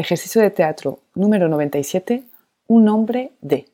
Ejercicio de teatro número 97, un nombre de.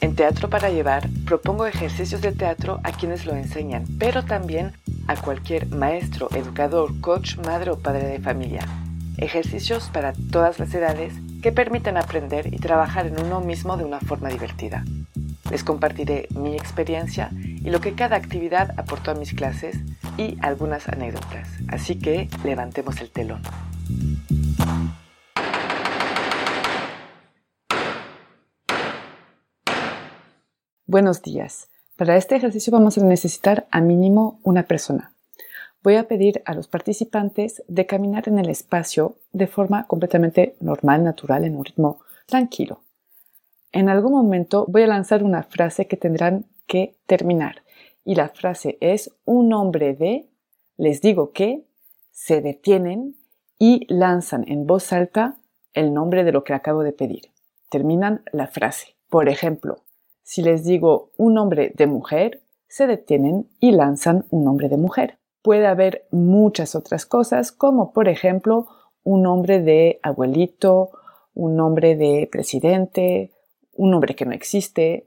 En Teatro para Llevar propongo ejercicios de teatro a quienes lo enseñan, pero también a cualquier maestro, educador, coach, madre o padre de familia. Ejercicios para todas las edades que permiten aprender y trabajar en uno mismo de una forma divertida. Les compartiré mi experiencia y lo que cada actividad aportó a mis clases y algunas anécdotas. Así que levantemos el telón. Buenos días. Para este ejercicio vamos a necesitar a mínimo una persona. Voy a pedir a los participantes de caminar en el espacio de forma completamente normal, natural, en un ritmo tranquilo. En algún momento voy a lanzar una frase que tendrán que terminar. Y la frase es un nombre de, les digo que, se detienen y lanzan en voz alta el nombre de lo que acabo de pedir. Terminan la frase. Por ejemplo, si les digo un nombre de mujer, se detienen y lanzan un nombre de mujer. Puede haber muchas otras cosas, como por ejemplo un nombre de abuelito, un nombre de presidente, un nombre que no existe,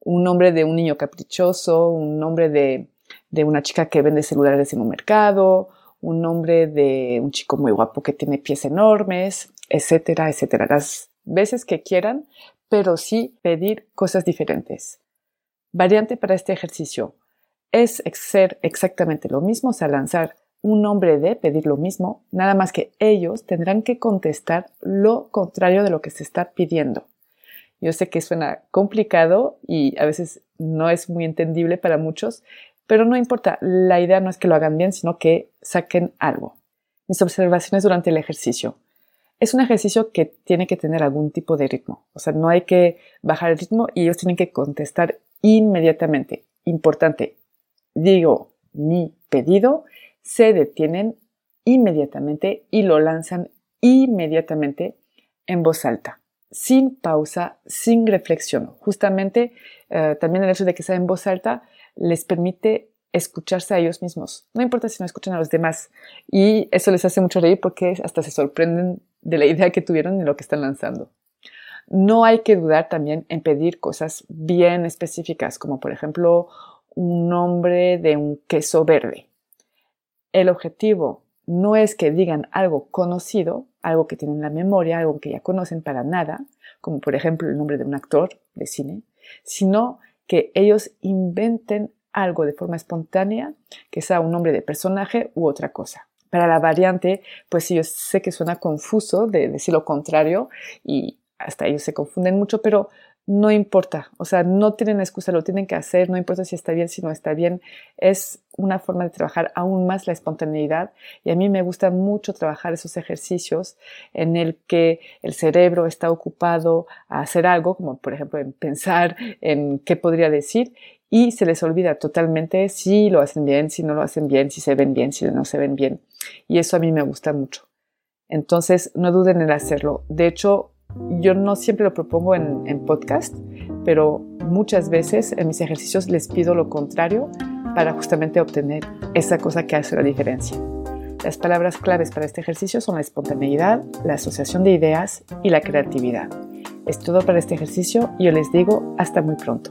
un nombre de un niño caprichoso, un nombre de, de una chica que vende celulares en un mercado, un nombre de un chico muy guapo que tiene pies enormes, etcétera, etcétera. Las veces que quieran, pero sí pedir cosas diferentes. Variante para este ejercicio es ser exactamente lo mismo, o sea, lanzar un nombre de pedir lo mismo, nada más que ellos tendrán que contestar lo contrario de lo que se está pidiendo. Yo sé que suena complicado y a veces no es muy entendible para muchos, pero no importa, la idea no es que lo hagan bien, sino que saquen algo. Mis observaciones durante el ejercicio es un ejercicio que tiene que tener algún tipo de ritmo. O sea, no hay que bajar el ritmo y ellos tienen que contestar inmediatamente. Importante, digo mi pedido, se detienen inmediatamente y lo lanzan inmediatamente en voz alta, sin pausa, sin reflexión. Justamente eh, también el hecho de que sea en voz alta les permite escucharse a ellos mismos. No importa si no escuchan a los demás. Y eso les hace mucho reír porque hasta se sorprenden de la idea que tuvieron y lo que están lanzando. No hay que dudar también en pedir cosas bien específicas, como por ejemplo un nombre de un queso verde. El objetivo no es que digan algo conocido, algo que tienen en la memoria, algo que ya conocen para nada, como por ejemplo el nombre de un actor de cine, sino que ellos inventen algo de forma espontánea, que sea un nombre de personaje u otra cosa. Para la variante, pues yo sé que suena confuso de decir lo contrario y hasta ellos se confunden mucho, pero no importa, o sea, no tienen excusa, lo tienen que hacer, no importa si está bien, si no está bien, es una forma de trabajar aún más la espontaneidad y a mí me gusta mucho trabajar esos ejercicios en el que el cerebro está ocupado a hacer algo, como por ejemplo en pensar en qué podría decir y se les olvida totalmente si lo hacen bien, si no lo hacen bien, si se ven bien, si no se ven bien. Y eso a mí me gusta mucho. Entonces, no duden en hacerlo. De hecho, yo no siempre lo propongo en, podcast, pero muchas veces en mis ejercicios les pido lo contrario para justamente obtener esa cosa que hace la diferencia. Las palabras claves para este ejercicio son la espontaneidad, la asociación de ideas y la creatividad. Es todo para este ejercicio y yo les digo hasta muy pronto.